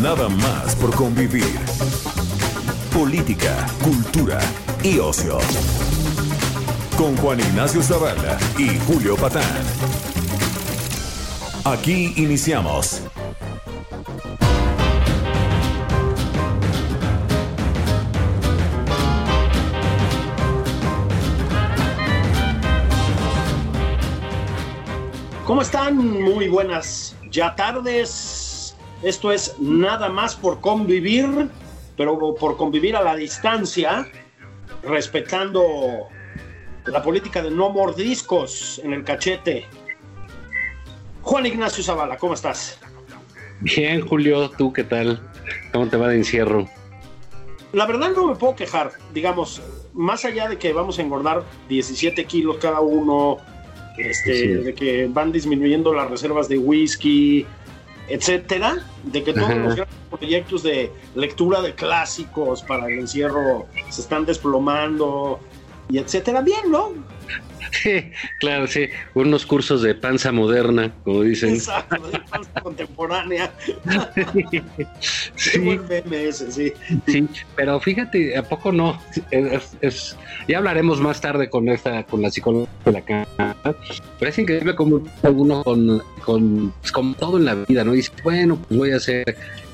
Nada más por convivir. Política, cultura y ocio. Con Juan Ignacio Zavala y Julio Patán. Aquí iniciamos. ¿Cómo están? Muy buenas ya tardes. Esto es nada más por convivir, pero por convivir a la distancia, respetando la política de no mordiscos en el cachete. Juan Ignacio Zavala, ¿cómo estás? Bien, Julio, ¿tú qué tal? ¿Cómo te va de encierro? La verdad no me puedo quejar, digamos, más allá de que vamos a engordar 17 kilos cada uno, este, Sí. de que van disminuyendo las reservas de whisky, etcétera, de que todos Ajá. los grandes proyectos de lectura de clásicos para el encierro se están desplomando y etcétera. Bien, ¿no? Sí, claro, sí. Unos cursos de panza moderna, como dicen. Exacto, de panza contemporánea. Sí, buen sí. sí, pero fíjate, ¿a poco no? Es, es- ya hablaremos más tarde con esta, con la psicóloga de la casa. Pero es increíble como alguno con, con pues, como todo en la vida, ¿no? Dice, bueno, pues voy a hacer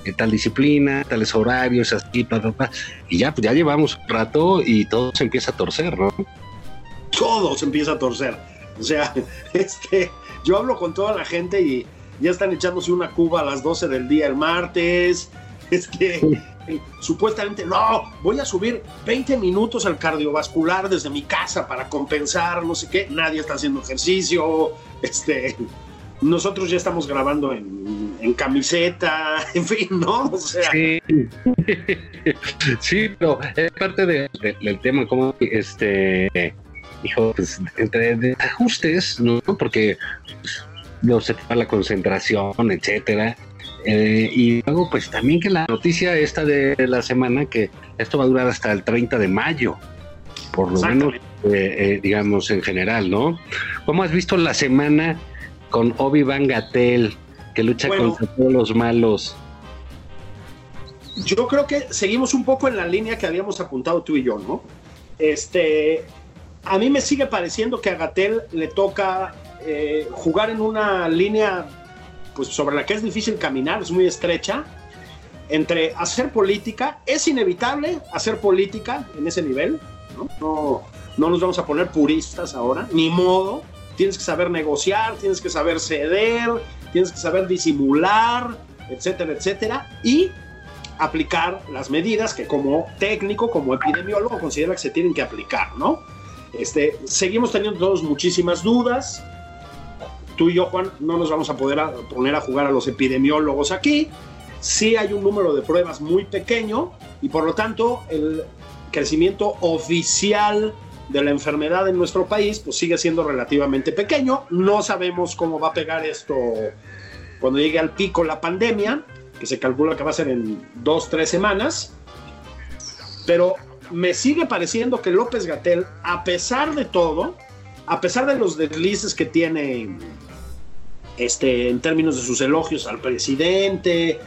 eh, tal disciplina, tales horarios, así, pa, pa, pa. Y ya, pues ya llevamos un rato y todo se empieza a torcer, ¿no? Todo se empieza a torcer. O sea, este, yo hablo con toda la gente y ya están echándose una cuba a las 12 del día el martes. Este, supuestamente, no, voy a subir 20 minutos al cardiovascular desde mi casa para compensar, no sé qué. Nadie está haciendo ejercicio. Este, nosotros ya estamos grabando en, en camiseta, en fin, ¿no? O sea, Sí, sí, pero es parte de- de- del tema, como este, hijo, pues entre de ajustes, ¿no? Porque pues, luego se va la concentración, etcétera. Eh, y luego, pues también que la noticia esta de la semana, que esto va a durar hasta el 30 de mayo, por lo menos, eh, eh, digamos, en general, ¿no? ¿Cómo has visto la semana con Obi-Wan Gatel, que lucha Bueno. contra todos los malos? Yo creo que seguimos un poco en la línea que habíamos apuntado tú y yo, ¿no? Este, a mí me sigue pareciendo que a Gatel le toca eh, jugar en una línea pues, sobre la que es difícil caminar, es muy estrecha, entre hacer política, es inevitable hacer política en ese nivel, ¿no? No, no nos vamos a poner puristas ahora, ni modo, tienes que saber negociar, tienes que saber ceder, tienes que saber disimular, etcétera, etcétera, y aplicar las medidas que como técnico, como epidemiólogo, considera que se tienen que aplicar, ¿no? Este, seguimos teniendo todos muchísimas dudas. Tú y yo, Juan, no nos vamos a poder a- poner a jugar a los epidemiólogos aquí. Sí hay un número de pruebas muy pequeño y por lo tanto el crecimiento oficial de la enfermedad en nuestro país pues sigue siendo relativamente pequeño. No sabemos cómo va a pegar esto cuando llegue al pico la pandemia, que se calcula que va a ser en dos, tres semanas. Pero me sigue pareciendo que López Gatel, a pesar de todo, a pesar de los deslices que tiene este, en términos de sus elogios al presidente,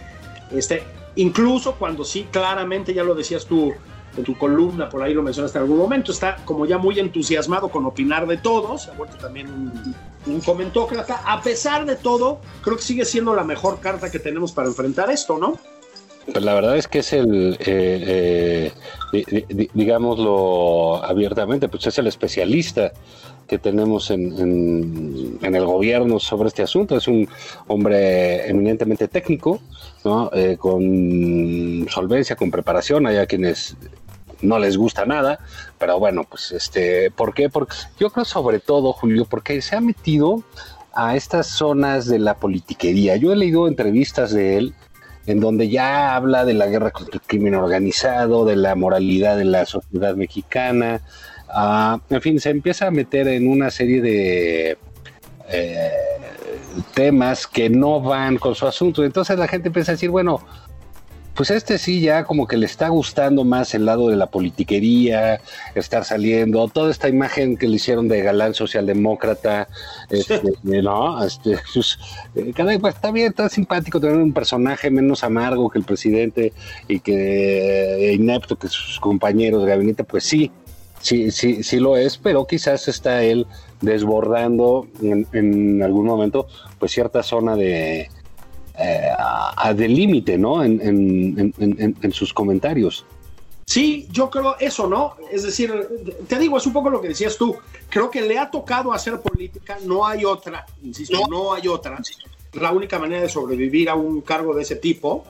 este, incluso cuando sí, claramente, ya lo decías tú en tu columna, por ahí lo mencionaste en algún momento, está como ya muy entusiasmado con opinar de todo, se ha vuelto también un, un comentócrata. A pesar de todo, creo que sigue siendo la mejor carta que tenemos para enfrentar esto, ¿no? Pues la verdad es que es el, eh, eh, di- di- digámoslo abiertamente, pues es el especialista que tenemos en, en- en el gobierno sobre este asunto. Es un hombre eminentemente técnico, ¿no? Eh, con solvencia, con preparación. Hay a quienes no les gusta nada, pero bueno, pues este, ¿por qué? Porque yo creo sobre todo, Julio, porque se ha metido a estas zonas de la politiquería. Yo he leído entrevistas de él en donde ya habla de la guerra contra el crimen organizado, de la moralidad de la sociedad mexicana, ah, en fin, se empieza a meter en una serie de eh, temas que no van con su asunto. Entonces la gente empieza a decir, bueno, pues este sí ya como que le está gustando más el lado de la politiquería, estar saliendo, toda esta imagen que le hicieron de galán socialdemócrata, este, ¿no? Este, pues, eh, cada pues, está bien, está simpático tener un personaje menos amargo que el presidente y que eh, inepto que sus compañeros de gabinete, pues sí, sí, sí, sí lo es, pero quizás está él desbordando en, en algún momento, pues cierta zona de eh, a, de límite, ¿no? En, en, sus comentarios. Sí, yo creo eso, ¿no? Es decir, te digo, es un poco lo que decías tú. Creo que le ha tocado hacer política, no hay otra, insisto, no hay otra. La única manera de sobrevivir a un cargo de ese tipo.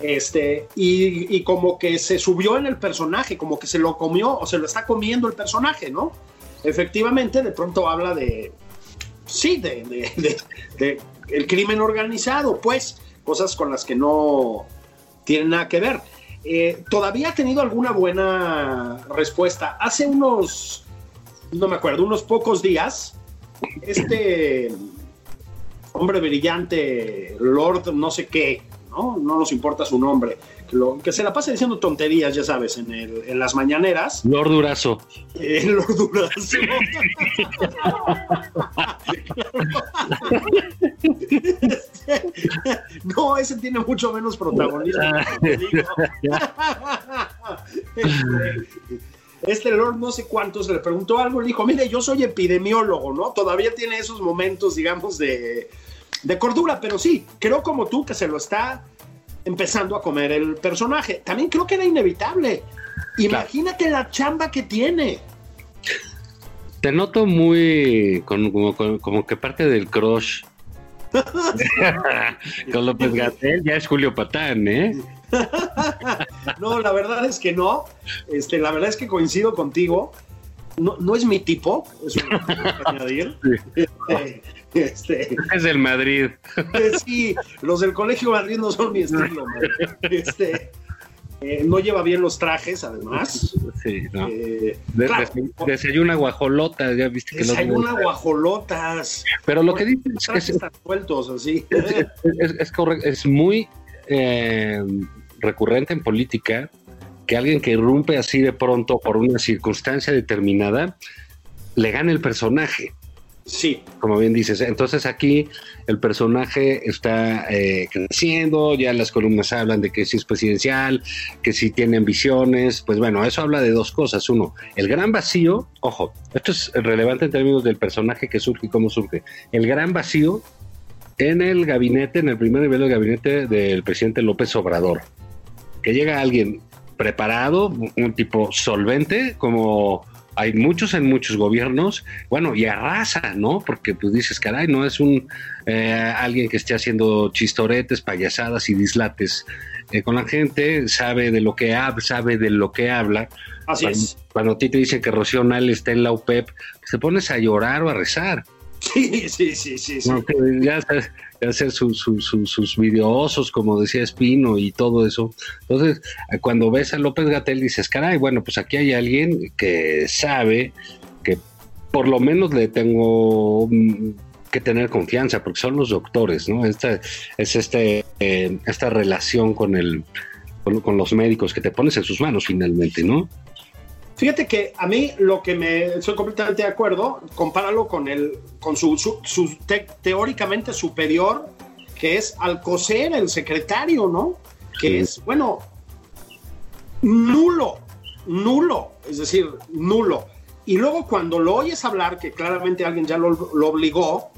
Este, y, y, como que se subió en el personaje, como que se lo comió o se lo está comiendo el personaje, ¿no? Efectivamente, de pronto habla de, sí, de, de, de el crimen organizado, pues, cosas con las que no tienen nada que ver. Eh, todavía ha tenido alguna buena respuesta. Hace unos, no me acuerdo, unos pocos días, este hombre brillante, Lord no sé qué, ¿no? No nos importa su nombre, que, se la pasa diciendo tonterías, ya sabes, en, el, en las mañaneras. Lord Durazo. Eh, Lord Durazo. no, ese tiene mucho menos protagonismo. este Lord no sé cuántos le preguntó algo, le dijo, mire, yo soy epidemiólogo, ¿no? Todavía tiene esos momentos, digamos, de, de cordura, pero sí, creo como tú que se lo está empezando a comer el personaje. También creo que era inevitable. Imagínate la chamba que tiene. Te noto muy como, como, que parte del crush. Con López Gatel ya es Julio Patán, ¿eh? no, la verdad es que no. Este, la verdad es que coincido contigo. No, no es mi tipo, eso añadir. Este, este, es del Madrid. Sí, los del Colegio Madrid no son mi estilo. Este, eh, no lleva bien los trajes, además. Sí, ¿no? Eh, desayuna guajolotas, ya viste que Desayuna guajolotas. Pero lo que dices es, están sueltos así. Es, correcto, es muy eh, recurrente en política que alguien que irrumpe así de pronto por una circunstancia determinada le gane el personaje. Sí. Como bien dices. Entonces aquí el personaje está eh, creciendo, ya las columnas hablan de que si es presidencial, que si tiene ambiciones. Pues bueno, eso habla de dos cosas. Uno, el gran vacío, ojo, esto es relevante en términos del personaje que surge y cómo surge. El gran vacío en el gabinete, en el primer nivel del gabinete del presidente López Obrador. Que llega alguien preparado, un tipo solvente, como hay muchos en muchos gobiernos, bueno, y arrasa, ¿no? Porque pues dices, caray, no es un eh, alguien que esté haciendo chistoretes, payasadas y dislates eh, con la gente, sabe de lo que habla, sabe de lo que habla. Así cuando, es. Cuando a ti te dicen que Rocío Nal está en la UPEP, pues, te pones a llorar o a rezar. Sí, sí, sí, sí. ya hacer sus videosos, como decía Espino y todo eso. Entonces, cuando ves a López Gatel dices, caray, bueno, pues aquí hay alguien que sabe que por lo menos le tengo mm, que tener confianza, porque son los doctores, ¿no? Esta es este, eh, esta relación con el con los médicos que te pones en sus manos finalmente, ¿no? Fíjate que a mí lo que me estoy completamente de acuerdo, compáralo con el con su, su, teóricamente superior, que es Alcocer, el secretario, ¿no? Que es, bueno, nulo, nulo, es decir, nulo. Y luego cuando lo oyes hablar, que claramente alguien ya lo, lo obligó,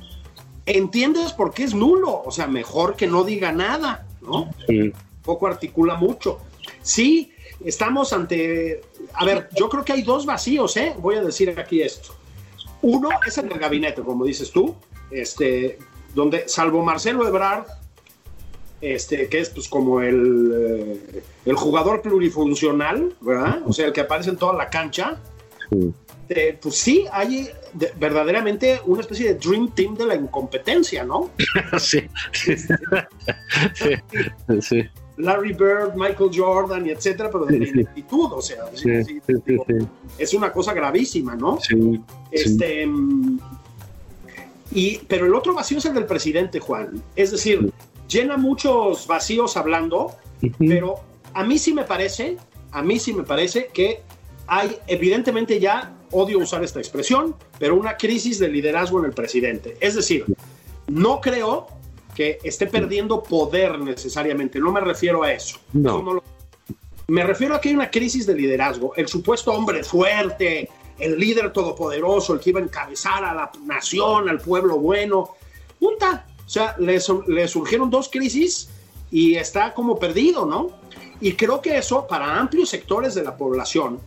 entiendes por qué es nulo. O sea, mejor que no diga nada, ¿no? Sí. Poco articula mucho. Sí, estamos ante, a ver, yo creo que hay dos vacíos, ¿eh? Voy a decir aquí esto. Uno es en el gabinete, como dices tú, este, donde salvo Marcelo Ebrard, este, que es pues como el, eh, el jugador plurifuncional, ¿verdad? O sea, el que aparece en toda la cancha. este, pues sí, hay verdaderamente una especie de dream team de la incompetencia, ¿no? sí, sí, Larry Bird, Michael Jordan y etcétera, pero de la o sea, es una cosa gravísima, ¿no? Este, y, pero el otro vacío es el del presidente, Juan. Es decir, llena muchos vacíos hablando, pero a mí sí me parece, a mí sí me parece que hay evidentemente ya, odio usar esta expresión, pero una crisis de liderazgo en el presidente. Es decir, no creo que esté perdiendo poder necesariamente, no me refiero a eso. No. me refiero a que hay una crisis de liderazgo. El supuesto hombre fuerte, el líder todopoderoso, el que iba a encabezar a la nación, al pueblo bueno, punta. O sea, le, le surgieron dos crisis y está como perdido, ¿no? Y creo que eso para amplios sectores de la población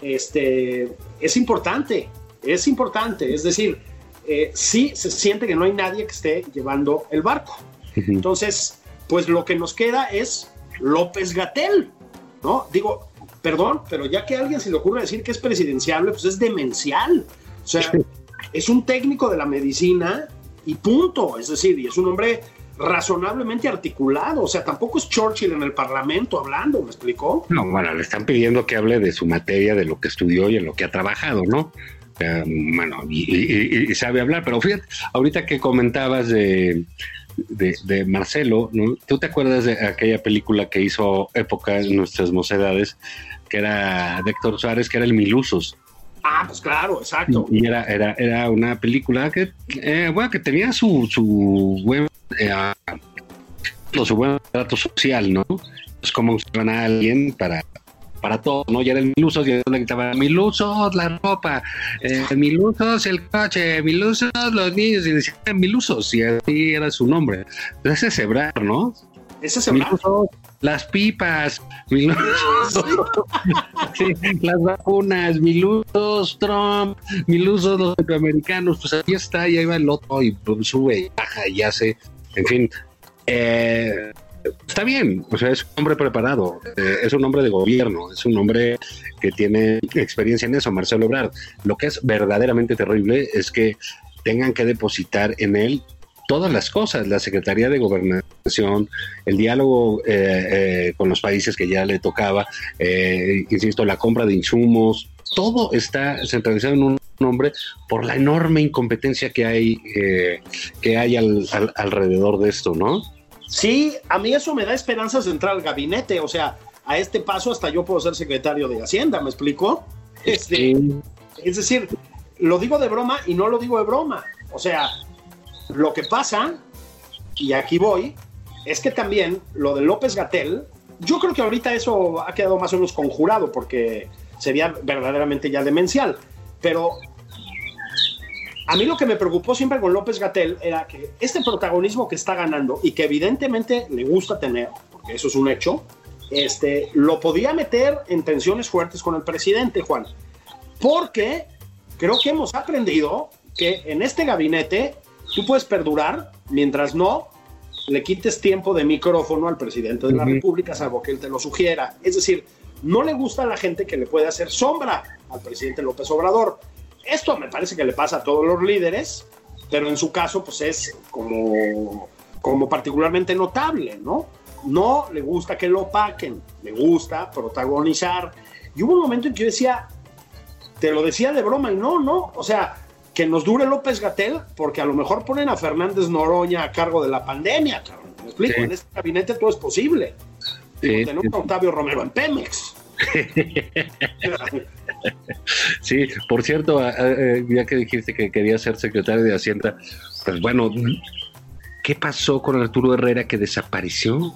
este, es importante, es importante. Es decir, eh, sí se siente que no hay nadie que esté llevando el barco. Entonces, pues lo que nos queda es López Gatel, ¿no? Digo, perdón, pero ya que a alguien se le ocurre decir que es presidenciable, pues es demencial. O sea, es un técnico de la medicina y punto. Es decir, y es un hombre razonablemente articulado. O sea, tampoco es Churchill en el Parlamento hablando, ¿me explicó? No, bueno, le están pidiendo que hable de su materia, de lo que estudió y en lo que ha trabajado, ¿no? Bueno, y, sabe hablar, pero fíjate, ahorita que comentabas de, de, Marcelo, ¿no? ¿Tú te acuerdas de aquella película que hizo época en nuestras mocedades, que era de Héctor Suárez, que era el Milusos? Ah, pues claro, exacto. Y era, era, era una película que, eh, bueno, que tenía su, su buen, eh, su buen trato social, ¿no? Es como usaban a alguien para para todo, ¿no? Ya eran milusos, ya le gritaban milusos la ropa, eh, milusos el coche, milusos los niños, y decían milusos, y así era su nombre. Entonces ese Sebrar, ¿no? Ese Sebrar. las pipas, milusos, las vacunas, milusos Trump, milusos los centroamericanos, pues ahí está, y ahí va el otro, y pues, sube y baja y hace, en fin. Eh, está bien, o sea, es un hombre preparado, eh, es un hombre de gobierno, es un hombre que tiene experiencia en eso, Marcelo Ebrard. Lo que es verdaderamente terrible es que tengan que depositar en él todas las cosas, la Secretaría de Gobernación, el diálogo eh, eh, con los países que ya le tocaba, insisto, la compra de insumos, todo está centralizado en un hombre por la enorme incompetencia que hay, que hay alrededor de esto, ¿no? Sí, a mí eso me da esperanzas de entrar al gabinete, o sea, a este paso hasta yo puedo ser secretario de Hacienda, ¿me explico? Este, Es decir, lo digo de broma y no lo digo de broma. O sea, lo que pasa, y aquí voy, es que también lo de López Gatel, yo creo que ahorita eso ha quedado más o menos conjurado porque sería verdaderamente ya demencial, pero a mí lo que me preocupó siempre con López Gatel era que este protagonismo que está ganando y que evidentemente le gusta tener, porque eso es un hecho, este, lo podía meter en tensiones fuertes con el presidente, Juan. Porque creo que hemos aprendido que en este gabinete tú puedes perdurar mientras no le quites tiempo de micrófono al presidente de la República, salvo que él te lo sugiera. Es decir, no le gusta a la gente que le puede hacer sombra al presidente López Obrador. Esto me parece que le pasa a todos los líderes, pero en su caso, pues es como, como particularmente notable, ¿no? No le gusta que lo paquen, le gusta protagonizar. Y hubo un momento en que yo decía, te lo decía de broma y no, no, o sea, que nos dure López Gatel, porque a lo mejor ponen a Fernández Noroña a cargo de la pandemia, cabrón. ¿Me explico? En este gabinete todo es posible. tenemos a Octavio Romero en Pemex. sí, por cierto, ya que dijiste que quería ser secretario de Hacienda, pues bueno, ¿qué pasó con Arturo Herrera que desapareció?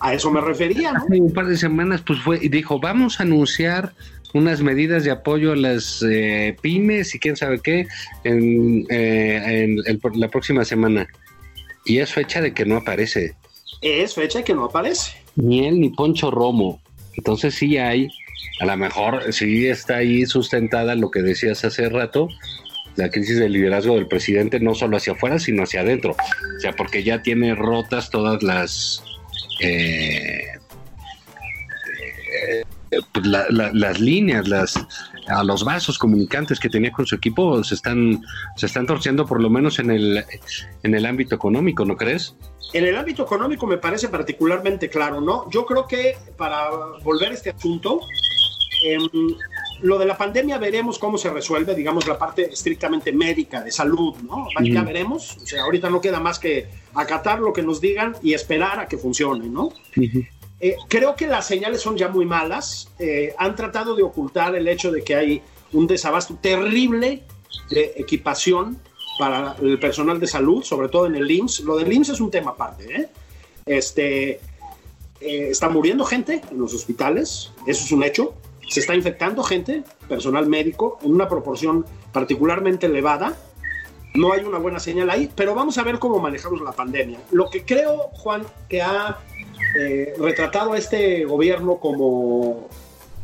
A eso me refería, Hace un par de semanas, pues fue y dijo, vamos a anunciar unas medidas de apoyo a las eh, pymes y quién sabe qué en, eh, la próxima semana. Y es fecha de que no aparece. Es fecha de que no aparece. Ni él ni Poncho Romo. Entonces sí hay, a lo mejor sí está ahí sustentada lo que decías hace rato, la crisis de liderazgo del presidente no solo hacia afuera, sino hacia adentro. O sea, porque ya tiene rotas todas las... Eh, pues, las líneas, las, a los vasos comunicantes que tenía con su equipo se están, se están torciendo por lo menos en el, en el ámbito económico, ¿no crees? En el ámbito económico me parece particularmente claro, ¿no? Yo creo que para volver a este asunto, em, lo de la pandemia veremos cómo se resuelve, digamos, la parte estrictamente médica, de salud, ¿no? Ya veremos. O sea, ahorita no queda más que acatar lo que nos digan y esperar a que funcione, ¿no? Eh, creo que las señales son ya muy malas. Eh, han tratado de ocultar el hecho de que hay un desabasto terrible de equipación para el personal de salud, sobre todo en el IMSS. Lo del IMSS es un tema aparte. ¿eh? Este, está muriendo gente en los hospitales, eso es un hecho. Se está infectando gente, personal médico, en una proporción particularmente elevada. No hay una buena señal ahí, pero vamos a ver cómo manejamos la pandemia. Lo que creo, Juan, que ha eh, retratado este gobierno como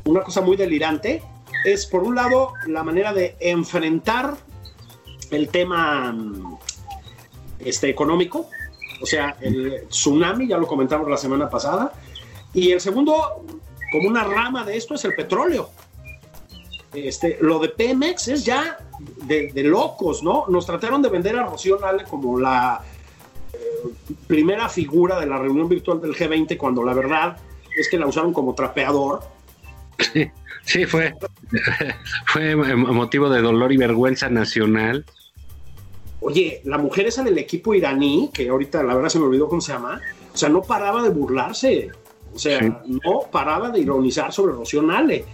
una cosa muy delirante es, por un lado, la manera de enfrentar el tema este, económico, o sea, el tsunami, ya lo comentamos la semana pasada, y el segundo, como una rama de esto, es el petróleo. Este, lo de Pemex es ya de, locos, ¿no? Nos trataron de vender a Rocío Nale como la primera figura de la reunión virtual del G20 cuando la verdad es que la usaron como trapeador. Sí, sí fue, fue motivo de dolor y vergüenza nacional. Oye, la mujer esa del equipo iraní, que ahorita la verdad se me olvidó cómo se llama, o sea, no paraba de burlarse, o sea, no paraba de ironizar sobre Rocío Nale.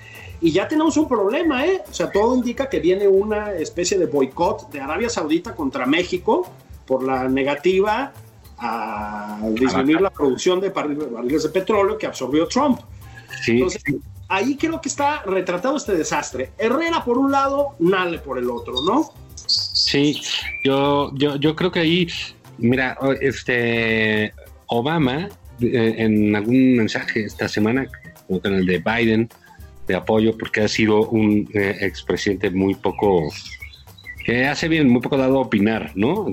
Y ya tenemos un problema, ¿eh? O sea, todo indica que viene una especie de boicot de Arabia Saudita contra México por la negativa a disminuir la producción de barriles de petróleo que absorbió Trump. Entonces, ahí creo que está retratado este desastre. Herrera por un lado, Nale por el otro, ¿no? Sí, yo, yo, yo creo que ahí, mira, este Obama en algún mensaje esta semana, con el de Biden, de apoyo, porque ha sido un eh, expresidente muy poco que hace bien, muy poco dado a opinar, ¿no?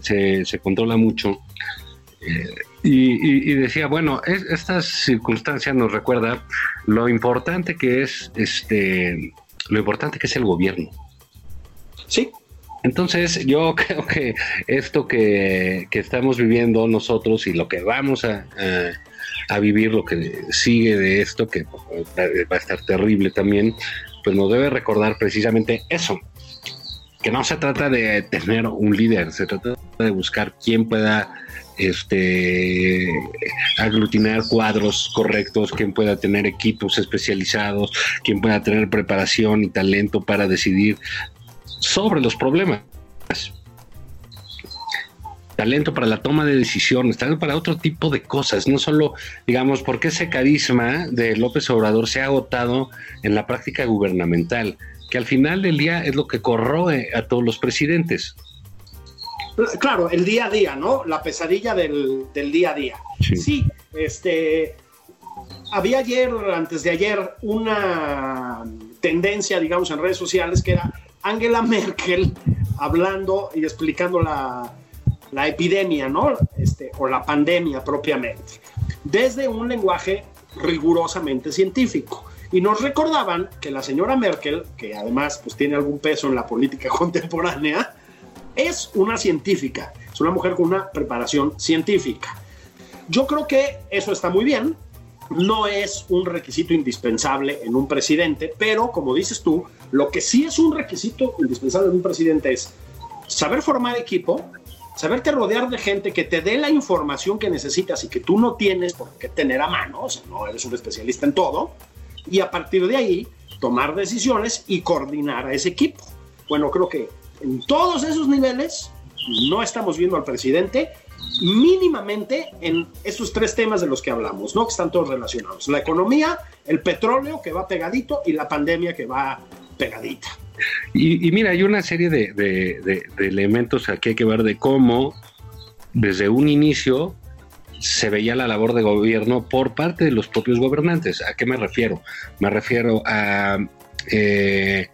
se, controla mucho. Eh, y, decía, bueno, esta circunstancia nos recuerda lo importante que es este, lo importante que es el gobierno. Sí. Entonces, yo creo que esto que, estamos viviendo nosotros y lo que vamos a, a, vivir, lo que sigue de esto, que va a estar terrible también, pues nos debe recordar precisamente eso, que no se trata de tener un líder, se trata de buscar quién pueda este aglutinar cuadros correctos, quién pueda tener equipos especializados, quién pueda tener preparación y talento para decidir sobre los problemas. Talento para la toma de decisiones, talento para otro tipo de cosas, no solo, digamos, porque ese carisma de López Obrador se ha agotado en la práctica gubernamental que al final del día es lo que corroe a todos los presidentes. Claro, el día a día, ¿no? La pesadilla del, día a día. Sí. este, había ayer, antes de ayer, una tendencia, digamos, en redes sociales que era Angela Merkel hablando y explicando la, la epidemia, ¿no? Este, o la pandemia propiamente, desde un lenguaje rigurosamente científico. Y nos recordaban que la señora Merkel, que además pues, tiene algún peso en la política contemporánea, es una científica, es una mujer con una preparación científica. Yo creo que eso está muy bien, no es un requisito indispensable en un presidente, pero como dices tú, lo que sí es un requisito indispensable en un presidente es saber formar equipo, saberte rodear de gente que te dé la información que necesitas y que tú no tienes por qué tener a mano, o sea, no eres un especialista en todo, y a partir de ahí tomar decisiones y coordinar a ese equipo. Bueno, creo que en todos esos niveles no estamos viendo al presidente mínimamente en esos tres temas de los que hablamos, ¿no? Que están todos relacionados. La economía, el petróleo que va pegadito y la pandemia que va pegadita. Y, mira, hay una serie de, de elementos aquí hay que ver de cómo desde un inicio se veía la labor de gobierno por parte de los propios gobernantes. ¿A qué me refiero? Me refiero a... Eh,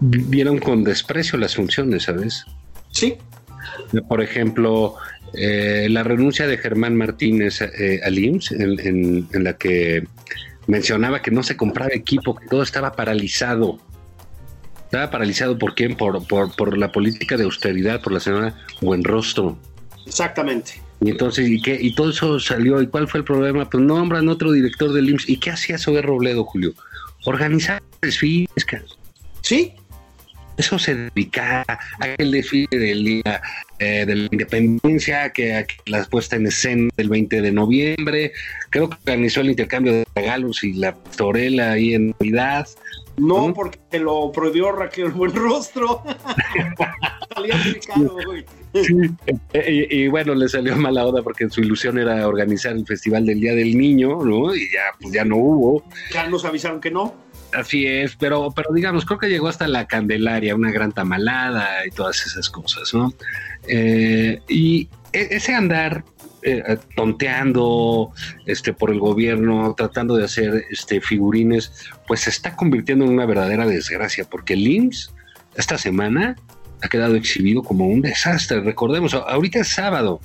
vieron con desprecio las funciones, ¿sabes? Sí. Por ejemplo, eh, la renuncia de Germán Martínez eh, al IMSS, en, la que mencionaba que no se compraba equipo, que todo estaba paralizado. Estaba paralizado por quién? Por, por, por la política de austeridad, por la señora Buenrostro. Exactamente. Y entonces, ¿y qué? Y todo eso salió. ¿Y cuál fue el problema? Pues nombran otro director del IMSS. ¿Y qué hacía Sober Robledo, Julio? Organizar desfiles. Sí. Eso se dedica a aquel desfile del día eh, de la independencia, que, a la puesta en escena del 20 de noviembre. Creo que organizó el intercambio de regalos y la torela ahí en Navidad. No, porque te lo prohibió Raquel Buenrostro. Salía güey. Eh, y, bueno, le salió mala onda porque su ilusión era organizar el Festival del Día del Niño, ¿no? Y ya, pues ya no hubo. Ya nos avisaron que no. Así es, pero, pero digamos, creo que llegó hasta la Candelaria, una gran tamalada y todas esas cosas, ¿no? Eh, y e, ese andar eh, tonteando este, por el gobierno, tratando de hacer este, figurines, pues se está convirtiendo en una verdadera desgracia, porque el IMSS esta semana ha quedado exhibido como un desastre. Recordemos, ahorita es sábado,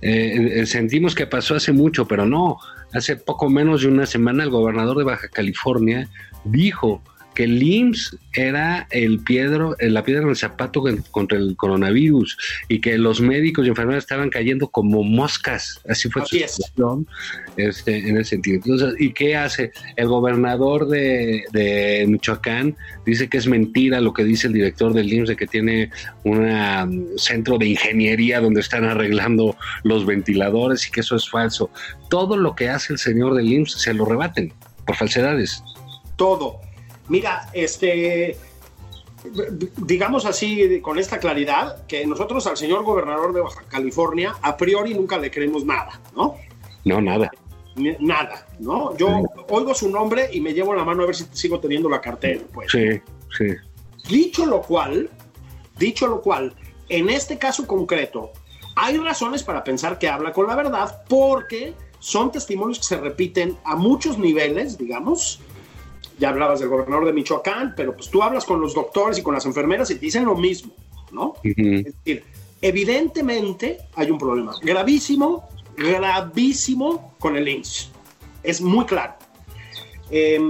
eh, sentimos que pasó hace mucho, pero no, hace poco menos de una semana el gobernador de Baja California dijo que el IMSS era el piedro, eh, la piedra en el zapato contra el coronavirus y que los médicos y enfermeras estaban cayendo como moscas. Así fue su situación este, en ese sentido. Entonces, ¿y qué hace? El gobernador de, de, Michoacán dice que es mentira lo que dice el director del IMSS de que tiene un um, centro de ingeniería donde están arreglando los ventiladores y que eso es falso. Todo lo que hace el señor del IMSS se lo rebaten por falsedades. Todo Mira, este, digamos así, con esta claridad, que nosotros al señor gobernador de Baja California, a priori nunca le creemos nada, ¿no? No, nada. Nada, ¿no? Yo oigo su nombre y me llevo la mano a ver si sigo teniendo la cartera, pues. Sí, sí. Dicho lo cual, dicho lo cual, en este caso concreto, hay razones para pensar que habla con la verdad porque son testimonios que se repiten a muchos niveles, digamos, ya hablabas del gobernador de Michoacán, pero pues tú hablas con los doctores y con las enfermeras y te dicen lo mismo, ¿no? Es decir, evidentemente hay un problema gravísimo, gravísimo con el INSS. Es muy claro. Eh,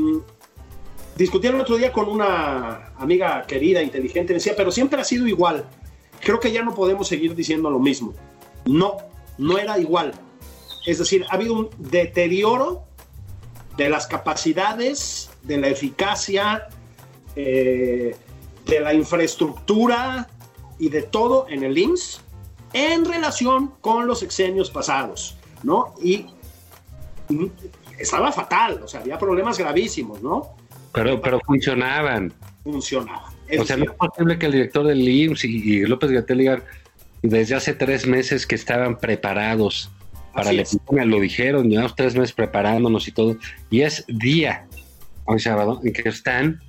discutí el otro día con una amiga querida, inteligente, decía, pero siempre ha sido igual. Creo que ya no podemos seguir diciendo lo mismo. No, no era igual. Es decir, ha habido un deterioro de las capacidades de la eficacia, eh, de la infraestructura y de todo en el IMSS en relación con los exenios pasados, ¿no? Y estaba fatal, o sea, había problemas gravísimos, ¿no? Pero, pero funcionaban. Funcionaban. O sea, no es posible que el director del IMSS y, López Gatell desde hace tres meses que estaban preparados para la epidemia, lo dijeron, llevamos tres meses preparándonos y todo, y es día hoy sábado, en que están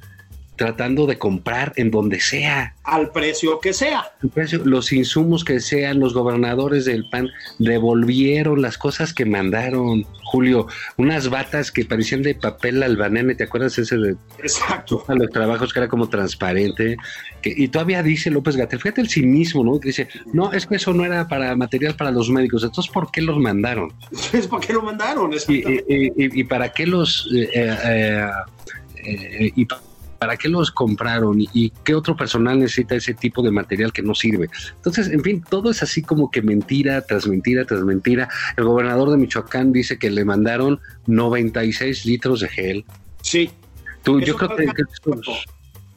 tratando de comprar en donde sea. Al precio que sea. precio, los insumos que sean, los gobernadores del PAN devolvieron las cosas que mandaron, Julio, unas batas que parecían de papel albanene, ¿te acuerdas ese de Exacto. los trabajos que era como transparente? Que, y todavía dice López Gatel, fíjate el cinismo, ¿no? Dice, no, es que eso no era para material para los médicos, entonces ¿por qué los mandaron? Es ¿por qué lo mandaron? Y, y, y, para qué los... Eh, eh, eh, y ¿Para qué los compraron? ¿Y qué otro personal necesita ese tipo de material que no sirve? Entonces, en fin, todo es así como que mentira tras mentira tras mentira. El gobernador de Michoacán dice que le mandaron 96 litros de gel. Sí. Tú, yo creo que,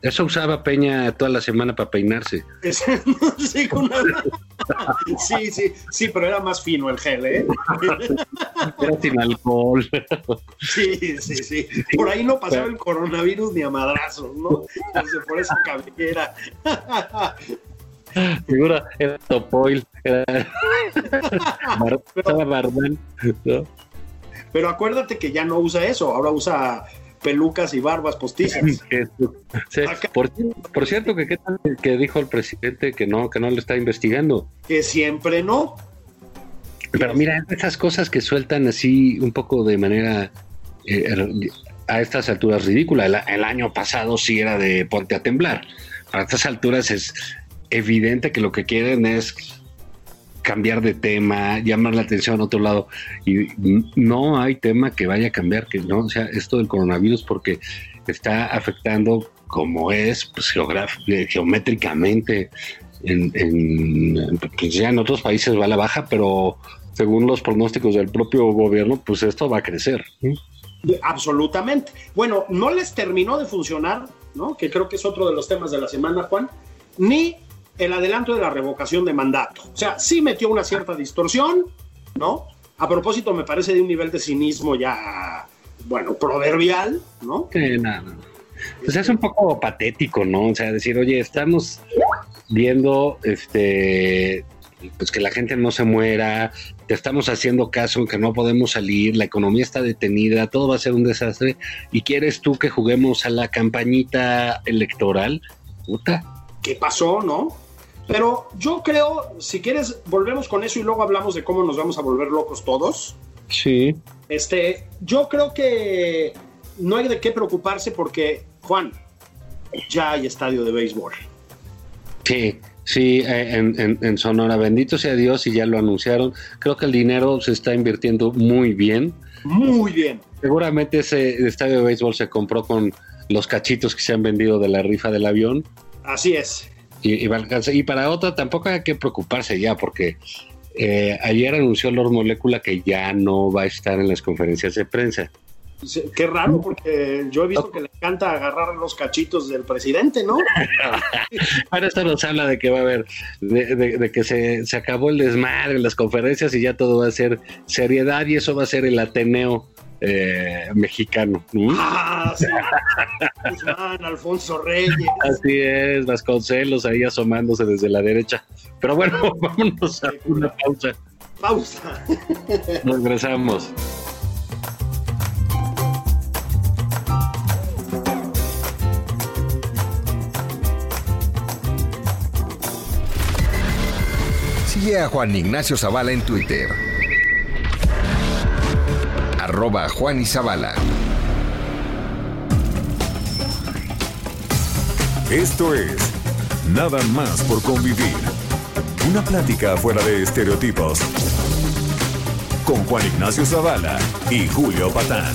eso usaba Peña toda la semana para peinarse. sí, sí, sí, pero era más fino el gel, ¿eh? Era sin alcohol. Sí, sí, sí. Por ahí no pasaba el coronavirus ni a madrazos, ¿no? por esa cabellera. Figura, era Topoil, era, Pero acuérdate que ya no usa eso, ahora usa pelucas y barbas postizas. por, cierto, que qué tal que dijo el presidente que no, que no le está investigando. Que siempre no. Pero mira, esas cosas que sueltan así un poco de manera eh, a estas alturas ridícula. El, año pasado sí era de ponte a temblar. A estas alturas es evidente que lo que quieren es cambiar de tema, llamar la atención a otro lado. Y no hay tema que vaya a cambiar, que no, o sea, esto del coronavirus porque está afectando como es, pues geométricamente, en, en, pues ya en otros países va a la baja, pero según los pronósticos del propio gobierno, pues esto va a crecer. Absolutamente. Bueno, no les terminó de funcionar, ¿no? Que creo que es otro de los temas de la semana, Juan, ni el adelanto de la revocación de mandato. O sea, sí metió una cierta distorsión, ¿no? A propósito, me parece de un nivel de cinismo ya, bueno, proverbial, ¿no? Sí, nada. Pues es un poco patético, ¿no? O sea, decir, oye, estamos viendo este pues que la gente no se muera, te estamos haciendo caso en que no podemos salir, la economía está detenida, todo va a ser un desastre, y quieres tú que juguemos a la campañita electoral, puta. ¿Qué pasó, no? Pero yo creo, si quieres, volvemos con eso y luego hablamos de cómo nos vamos a volver locos todos. Sí. Este, yo creo que no hay de qué preocuparse porque, Juan, ya hay estadio de béisbol. Sí, sí, eh, en, Sonora, bendito sea Dios y ya lo anunciaron. Creo que el dinero se está invirtiendo muy bien. Muy bien. Seguramente ese estadio de béisbol se compró con los cachitos que se han vendido de la rifa del avión. Así es. Y, y, para otra tampoco hay que preocuparse ya, porque eh, ayer anunció Lord Molecula que ya no va a estar en las conferencias de prensa. Qué raro, porque yo he visto que le encanta agarrar los cachitos del presidente, ¿no? Ahora esto nos habla de que va a haber, de, que se, se, acabó el desmadre en las conferencias y ya todo va a ser seriedad y eso va a ser el Ateneo eh, mexicano. Ah, sí. Guzmán, Alfonso Reyes. Así es, Vasconcelos ahí asomándose desde la derecha. Pero bueno, vámonos a una pausa. Pausa. Nos regresamos. Sigue a Juan Ignacio Zavala en Twitter. Arroba Juan. Esto es Nada más por convivir. Una plática fuera de estereotipos. Con Juan Ignacio Zavala y Julio Patán.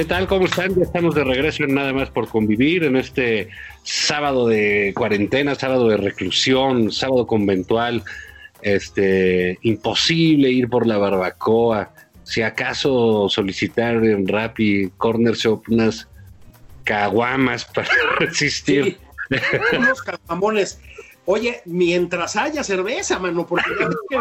¿Qué tal? ¿Cómo están? Ya estamos de regreso en Nada más por convivir en este sábado de cuarentena, sábado de reclusión, sábado conventual. Este, imposible ir por la barbacoa. Si acaso solicitar en Rappi Corner Shop unas caguamas para resistir. unos caguamones. Oye, mientras haya cerveza, mano, porque ya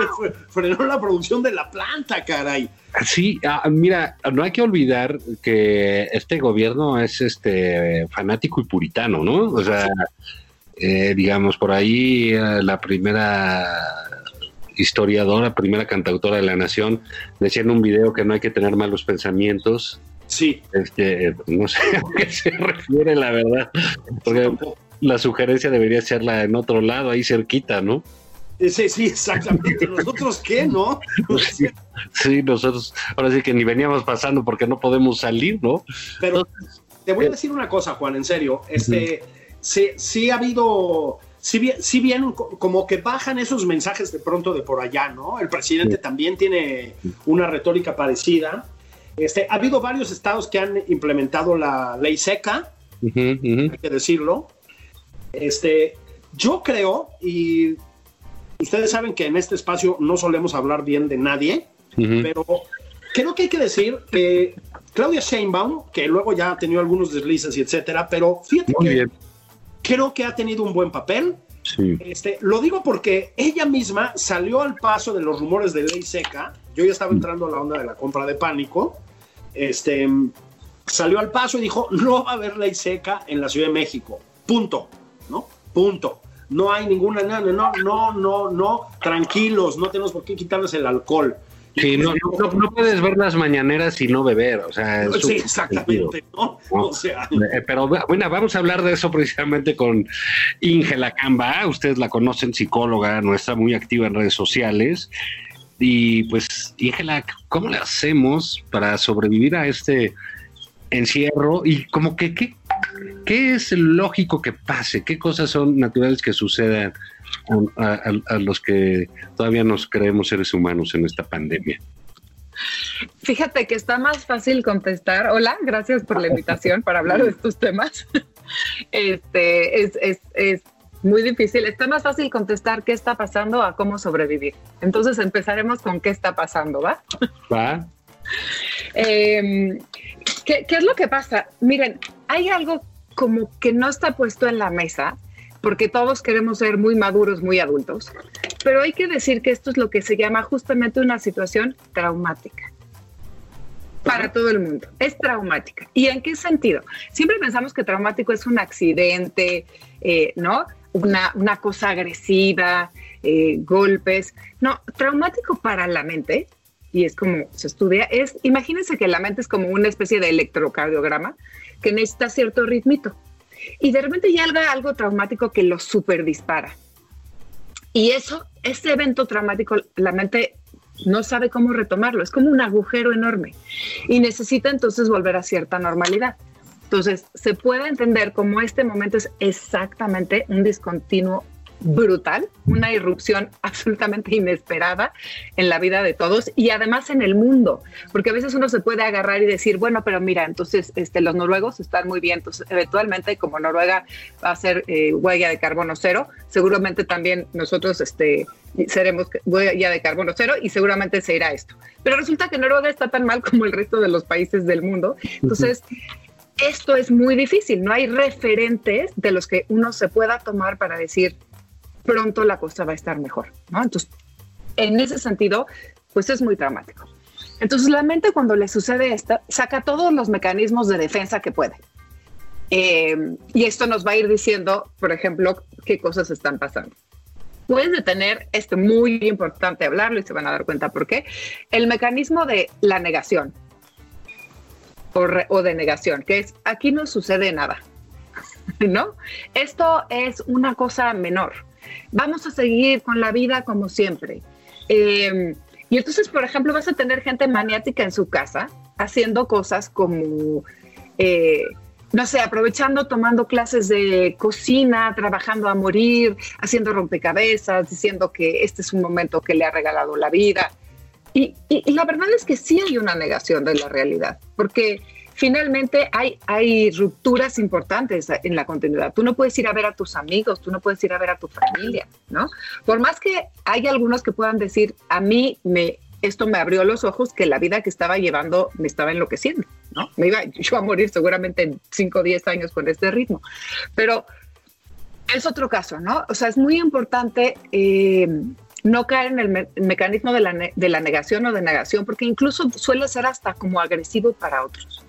frenó la producción de la planta, caray. Sí, ah, mira, no hay que olvidar que este gobierno es este fanático y puritano, ¿no? O sea, eh, digamos, por ahí eh, la primera historiadora, primera cantautora de la nación, decía en un video que no hay que tener malos pensamientos. Sí. Este, no sé a qué se refiere, la verdad. Porque la sugerencia debería ser la en otro lado, ahí cerquita, ¿no? Sí, sí, exactamente. ¿Nosotros qué, no? Sí, nosotros ahora sí que ni veníamos pasando porque no podemos salir, ¿no? Pero te voy a decir una cosa, Juan, en serio. Este, sí, sí ha habido, bien, si bien como que bajan esos mensajes de pronto de por allá, ¿no? El presidente también tiene una retórica parecida. Este, ha habido varios estados que han implementado la ley seca, hay que decirlo. Este, yo creo, y ustedes saben que en este espacio no solemos hablar bien de nadie, pero creo que hay que decir que Claudia Sheinbaum, que luego ya ha tenido algunos deslices y etcétera, pero fíjate que creo que ha tenido un buen papel. Este, lo digo porque ella misma salió al paso de los rumores de ley seca. Yo ya estaba entrando a la onda de la compra de pánico. Este, salió al paso y dijo, no va a haber ley seca en la Ciudad de México. Punto, ¿no? Punto. No hay ninguna, no, no, no, no, no, tranquilos, no tenemos por qué quitarles el alcohol. Sí, no, no, puedes ver las mañaneras y no beber, o sea. Sí, exactamente, ¿no? O sea. Eh, pero bueno, vamos a hablar de eso precisamente con Ingela Camba, ustedes la conocen, psicóloga, no está muy activa en redes sociales. Y pues, Ingela, ¿cómo le hacemos para sobrevivir a este encierro? Y como que, ¿qué, qué es lógico que pase? ¿Qué cosas son naturales que sucedan a, los que todavía nos creemos seres humanos en esta pandemia? Fíjate que está más fácil contestar. Hola, gracias por la invitación para hablar de estos temas. Este es, es, es muy difícil. Está más fácil contestar qué está pasando a cómo sobrevivir. Entonces empezaremos con qué está pasando, ¿va? Va. Em, ¿qué, ¿Qué es lo que pasa? Miren, hay algo como que no está puesto en la mesa, porque todos queremos ser muy maduros, muy adultos, pero hay que decir que esto es lo que se llama justamente una situación traumática para todo el mundo. Es traumática. ¿Y en qué sentido? Siempre pensamos que traumático es un accidente, eh, ¿no? una, una cosa agresiva, eh, golpes. No, traumático para la mente, y es como se estudia, es, imagínense que la mente es como una especie de electrocardiograma que necesita cierto ritmito. Y de repente llega algo traumático que lo super dispara. Y eso, ese evento traumático, la mente no sabe cómo retomarlo, es como un agujero enorme y necesita entonces volver a cierta normalidad. Entonces, se puede entender como este momento es exactamente un discontinuo brutal, una irrupción absolutamente inesperada en la vida de todos y además en el mundo, porque a veces uno se puede agarrar y decir, bueno, pero mira, entonces este, los noruegos están muy bien, entonces eventualmente como Noruega va a ser eh, huella de carbono cero, seguramente también nosotros este, seremos huella de carbono cero y seguramente se irá esto. Pero resulta que Noruega está tan mal como el resto de los países del mundo, entonces esto es muy difícil, no hay referentes de los que uno se pueda tomar para decir pronto la cosa va a estar mejor, ¿no? Entonces, en ese sentido, pues es muy dramático. Entonces, la mente cuando le sucede esto, saca todos los mecanismos de defensa que puede. Eh, y esto nos va a ir diciendo, por ejemplo, qué cosas están pasando. Puedes detener, esto muy importante hablarlo y se van a dar cuenta por qué, el mecanismo de la negación o, de negación, que es aquí no sucede nada, ¿no? Esto es una cosa menor. Vamos a seguir con la vida como siempre. Em, y entonces, por ejemplo, vas a tener gente maniática en su casa haciendo cosas como, eh, no sé, aprovechando, tomando clases de cocina, trabajando a morir, haciendo rompecabezas, diciendo que este es un momento que le ha regalado la vida. Y, la verdad es que sí hay una negación de la realidad, porque finalmente hay, hay rupturas importantes en la continuidad. Tú no puedes ir a ver a tus amigos, tú no puedes ir a ver a tu familia, ¿no? Por más que hay algunos que puedan decir, a mí me, esto me abrió los ojos que la vida que estaba llevando me estaba enloqueciendo, ¿no? Me iba yo a morir seguramente en 5 o 10 años con este ritmo. Pero es otro caso, ¿no? O sea, es muy importante eh, no caer en el, mecanismo de la, de la, negación o de negación, porque incluso suele ser hasta como agresivo para otros,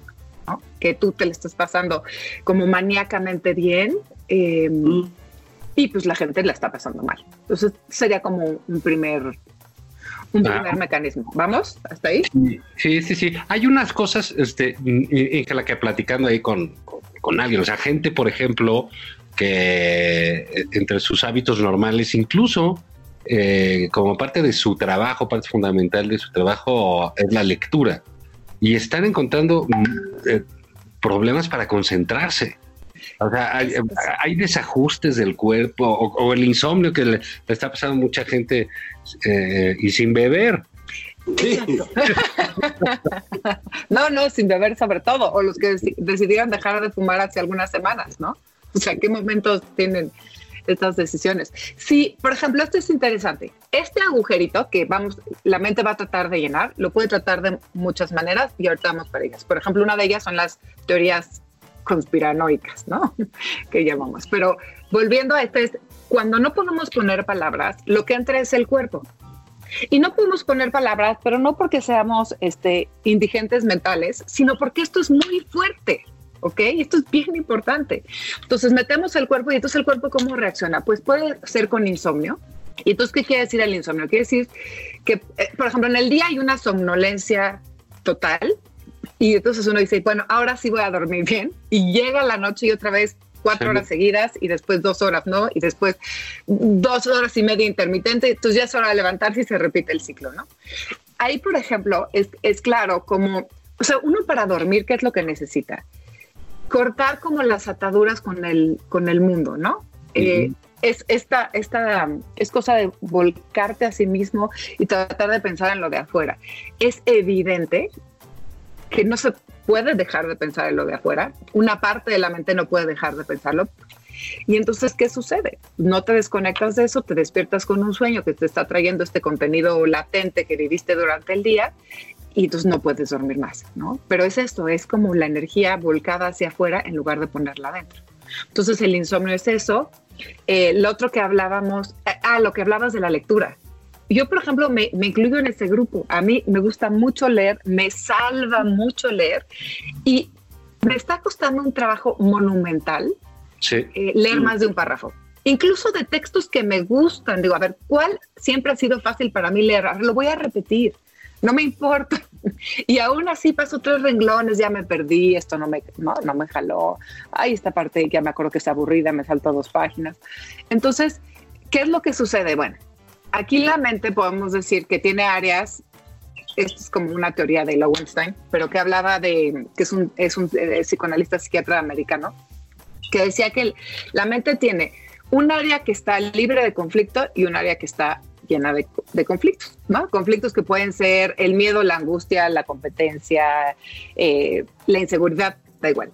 ¿no? que tú te le estás pasando como maníacamente bien em, mm. y pues la gente la está pasando mal. Entonces sería como un primer, un ah. primer mecanismo. ¿Vamos? ¿Hasta ahí? Sí, sí, sí. Hay unas cosas este, en la que platicando ahí con, con alguien, o sea, gente, por ejemplo, que eh, entre sus hábitos normales, incluso eh, como parte de su trabajo, parte fundamental de su trabajo es la lectura. Y están encontrando mm, eh, problemas para concentrarse. O sea, hay, desajustes del cuerpo o, el insomnio que le, está pasando a mucha gente eh, y sin beber. no, no, sin beber sobre todo, o los que decidieron dejar de fumar hace algunas semanas, ¿no? O sea, ¿qué momentos tienen estas decisiones. Sí, por ejemplo, esto es interesante. Este agujerito que vamos, la mente va a tratar de llenar, lo puede tratar de muchas maneras y ahorita vamos para ellas. Por ejemplo, una de ellas son las teorías conspiranoicas, ¿no? que llamamos. Pero volviendo a este, cuando no podemos poner palabras, lo que entra es el cuerpo. Y no podemos poner palabras, pero no porque seamos este, indigentes mentales, sino porque esto es muy fuerte. ¿Ok? Esto es bien importante. Entonces metemos el cuerpo y entonces el cuerpo cómo reacciona. Pues puede ser con insomnio. ¿Y entonces qué quiere decir el insomnio? Quiere decir que, eh, por ejemplo, en el día hay una somnolencia total y entonces uno dice, bueno, ahora sí voy a dormir bien y llega la noche y otra vez cuatro horas seguidas y después dos horas, ¿no? Y después dos horas y media intermitente, entonces ya es hora de levantarse y se repite el ciclo, ¿no? Ahí, por ejemplo, es, es claro como, o sea, uno para dormir, ¿qué es lo que necesita? Cortar como las ataduras con el, con el mundo, ¿no? Eh, es esta, esta es cosa de volcarte a sí mismo y tratar de pensar en lo de afuera. Es evidente que no se puede dejar de pensar en lo de afuera. Una parte de la mente no puede dejar de pensarlo. Y entonces, ¿qué sucede? No te desconectas de eso, te despiertas con un sueño que te está trayendo este contenido latente que viviste durante el día y entonces no puedes dormir más, ¿no? Pero es esto, es como la energía volcada hacia afuera en lugar de ponerla adentro. Entonces el insomnio es eso. Eh, lo otro que hablábamos, eh, ah, lo que hablabas de la lectura. Yo, por ejemplo, me, me, incluyo en ese grupo. A mí me gusta mucho leer, me salva mucho leer y me está costando un trabajo monumental eh, leer más de un párrafo. Incluso de textos que me gustan. Digo, a ver, ¿cuál siempre ha sido fácil para mí leer? Lo voy a repetir no me importa. Y aún así paso tres renglones, ya me perdí, esto no me, no, me jaló. Ay, esta parte ya me acuerdo que es aburrida, me saltó dos páginas. Entonces, ¿qué es lo que sucede? Bueno, aquí la mente podemos decir que tiene áreas, esto es como una teoría de Lowenstein, pero que hablaba de, que es un, es un eh, psicoanalista psiquiatra americano, que decía que la mente tiene un área que está libre de conflicto y un área que está llena de, conflictos, ¿no? Conflictos que pueden ser el miedo, la angustia, la competencia, eh, la inseguridad, da igual.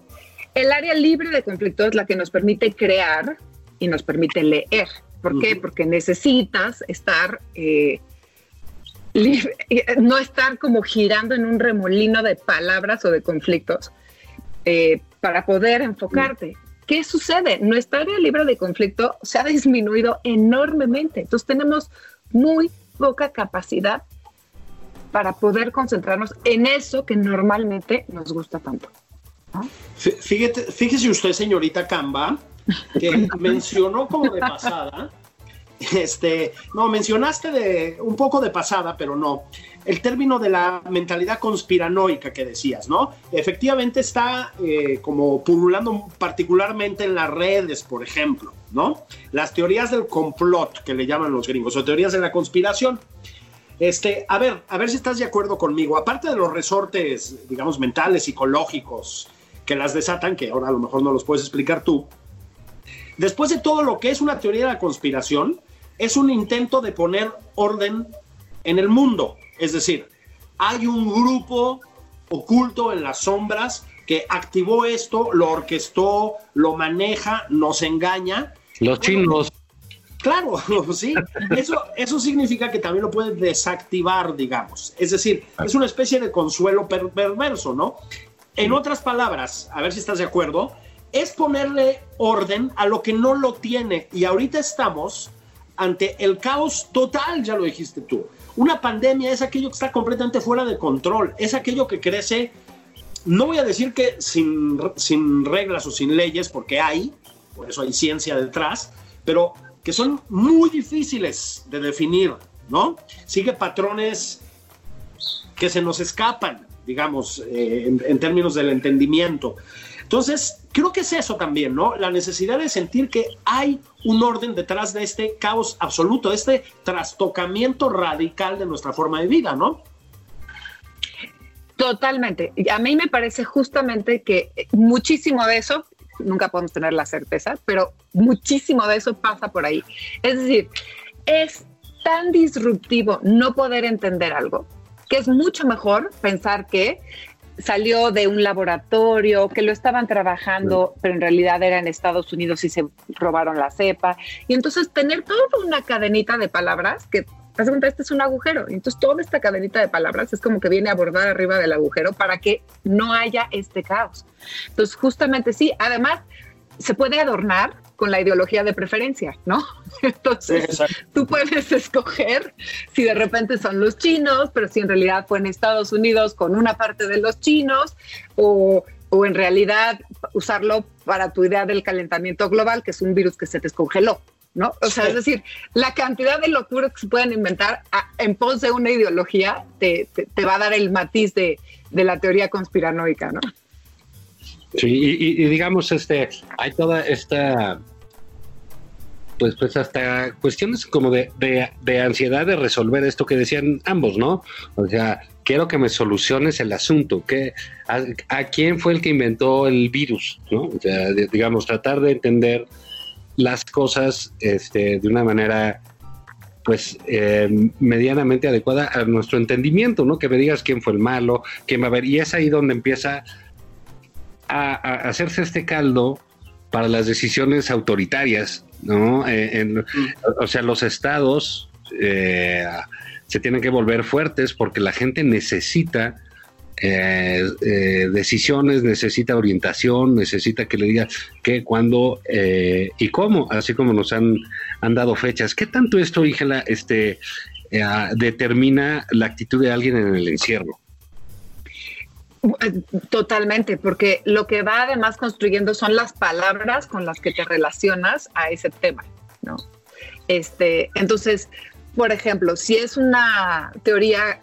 El área libre de conflictos es la que nos permite crear y nos permite leer. ¿Por qué? Porque necesitas estar eh, libre, no estar como girando en un remolino de palabras o de conflictos eh, para poder enfocarte. ¿Qué sucede? Nuestra área libre de conflicto se ha disminuido enormemente. Entonces tenemos muy poca capacidad para poder concentrarnos en eso que normalmente nos gusta tanto. fíjese usted, señorita Camba, que mencionó como de pasada, este, no, mencionaste de un poco de pasada, pero no, el término de la mentalidad conspiranoica que decías, ¿no? Efectivamente está eh, como pululando particularmente en las redes, por ejemplo, ¿no? Las teorías del complot que le llaman los gringos, o teorías de la conspiración. Este, a ver, a ver si estás de acuerdo conmigo. Aparte de los resortes, digamos, mentales, psicológicos, que las desatan, que ahora a lo mejor no los puedes explicar tú, después de todo lo que es una teoría de la conspiración, es un intento de poner orden en el mundo. Es decir, hay un grupo oculto en las sombras que activó esto, lo orquestó, lo maneja, nos engaña. Los chinos. Claro, sí. Eso, eso significa que también lo puede desactivar, digamos. Es decir, es una especie de consuelo perverso, ¿no? En otras palabras, a ver si estás de acuerdo, es ponerle orden a lo que no lo tiene. Y ahorita estamos ante el caos total, ya lo dijiste tú. Una pandemia es aquello que está completamente fuera de control, es aquello que crece, no voy a decir que sin, sin reglas o sin leyes, porque hay, por eso hay ciencia detrás, pero que son muy difíciles de definir, ¿no? Sigue patrones que se nos escapan, digamos, eh, en, en términos del entendimiento. Entonces, creo que es eso también, ¿no? La necesidad de sentir que hay un orden detrás de este caos absoluto, de este trastocamiento radical de nuestra forma de vida, ¿no? Totalmente. A mí me parece justamente que muchísimo de eso, nunca podemos tener la certeza, pero muchísimo de eso pasa por ahí. Es decir, es tan disruptivo no poder entender algo que es mucho mejor pensar que salió de un laboratorio, que lo estaban trabajando, pero en realidad era en Estados Unidos y se robaron la cepa. Y entonces tener toda una cadenita de palabras que haz cuenta, este es un agujero. Entonces, toda esta cadenita de palabras es como que viene a bordar arriba del agujero para que no haya este caos. Entonces, justamente sí, además, se puede adornar con la ideología de preferencia, ¿no? Entonces, tú puedes escoger si de repente son los chinos, pero si en realidad fue en Estados Unidos con una parte de los chinos, o, o en realidad usarlo para tu idea del calentamiento global, que es un virus que se descongeló, ¿no? O sea, es decir, la cantidad de locuras que se pueden inventar en pos de una ideología te, te, va a dar el matiz de, de, la teoría conspiranoica, ¿no? Sí, y, digamos, este, hay toda esta, pues, pues hasta cuestiones como de, de, ansiedad de resolver esto que decían ambos, ¿no? O sea, quiero que me soluciones el asunto, que a, a quién fue el que inventó el virus, ¿no? O sea, digamos, tratar de entender las cosas este, de una manera pues eh, medianamente adecuada a nuestro entendimiento, ¿no? Que me digas quién fue el malo, quién va a ver. Y es ahí donde empieza a, hacerse este caldo para las decisiones autoritarias, ¿no? Eh, mm. O sea, los estados eh, se tienen que volver fuertes porque la gente necesita eh, eh, decisiones, necesita orientación, necesita que le diga qué, cuándo eh, y cómo, así como nos han, han dado fechas. ¿Qué tanto esto, Ígela, este, determina la actitud de alguien en el encierro? Totalmente, porque lo que va además construyendo son las palabras con las que te relacionas a ese tema, ¿no? Este, entonces, por ejemplo, si es una teoría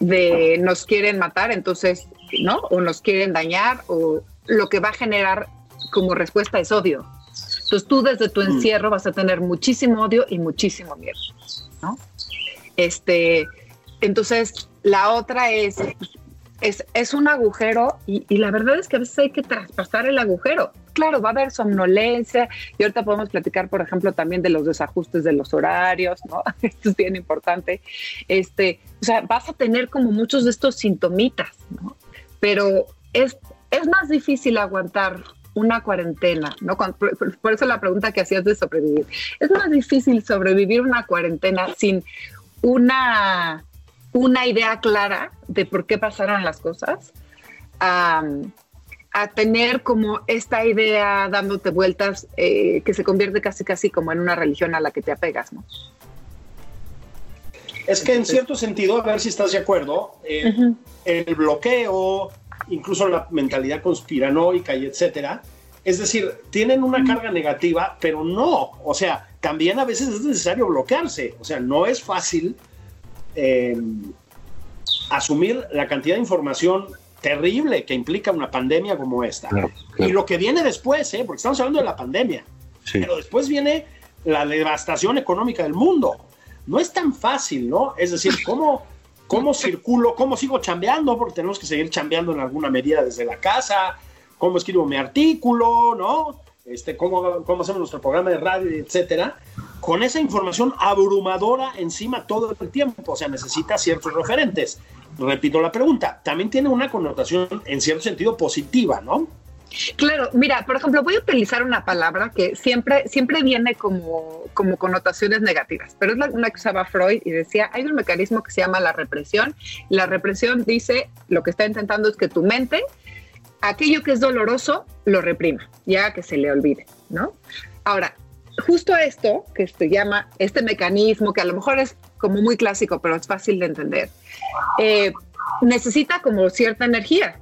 de nos quieren matar, entonces, ¿no? O nos quieren dañar, o lo que va a generar como respuesta es odio. Entonces tú desde tu mm. encierro vas a tener muchísimo odio y muchísimo miedo, ¿no? Este, entonces la otra es, es, es un agujero y, y, la verdad es que a veces hay que traspasar el agujero claro, va a haber somnolencia y ahorita podemos platicar, por ejemplo, también de los desajustes de los horarios, ¿no? Esto es bien importante. Este, o sea, vas a tener como muchos de estos sintomitas, ¿no? Pero es, es más difícil aguantar una cuarentena, ¿no? Por, eso la pregunta que hacías de sobrevivir. Es más difícil sobrevivir una cuarentena sin una, una idea clara de por qué pasaron las cosas a tener como esta idea dándote vueltas eh, que se convierte casi casi como en una religión a la que te apegas, ¿no? Es que en cierto sentido, a ver si estás de acuerdo, eh, el bloqueo, incluso la mentalidad conspiranoica y etcétera, es decir, tienen una carga negativa, pero no, o sea, también a veces es necesario bloquearse, o sea, no es fácil eh, asumir la cantidad de información terrible que implica una pandemia como esta. Y lo que viene después, ¿eh? porque estamos hablando de la pandemia, pero después viene la devastación económica del mundo. No es tan fácil, ¿no? Es decir, ¿cómo, cómo circulo, cómo sigo chambeando? Porque tenemos que seguir chambeando en alguna medida desde la casa, cómo escribo mi artículo, ¿no? Este, cómo, cómo hacemos nuestro programa de radio, etcétera, con esa información abrumadora encima todo el tiempo. O sea, necesita ciertos referentes repito la pregunta, también tiene una connotación en cierto sentido positiva, ¿no? Claro, mira, por ejemplo, voy a utilizar una palabra que siempre, siempre viene como, como connotaciones negativas, pero es la, una que usaba Freud y decía, hay un mecanismo que se llama la represión. La represión dice, lo que está intentando es que tu mente, aquello que es doloroso, lo reprima, ya que se le olvide, ¿no? Ahora, justo esto que se llama, este mecanismo, que a lo mejor es como muy clásico, pero es fácil de entender, eh, necesita como cierta energía.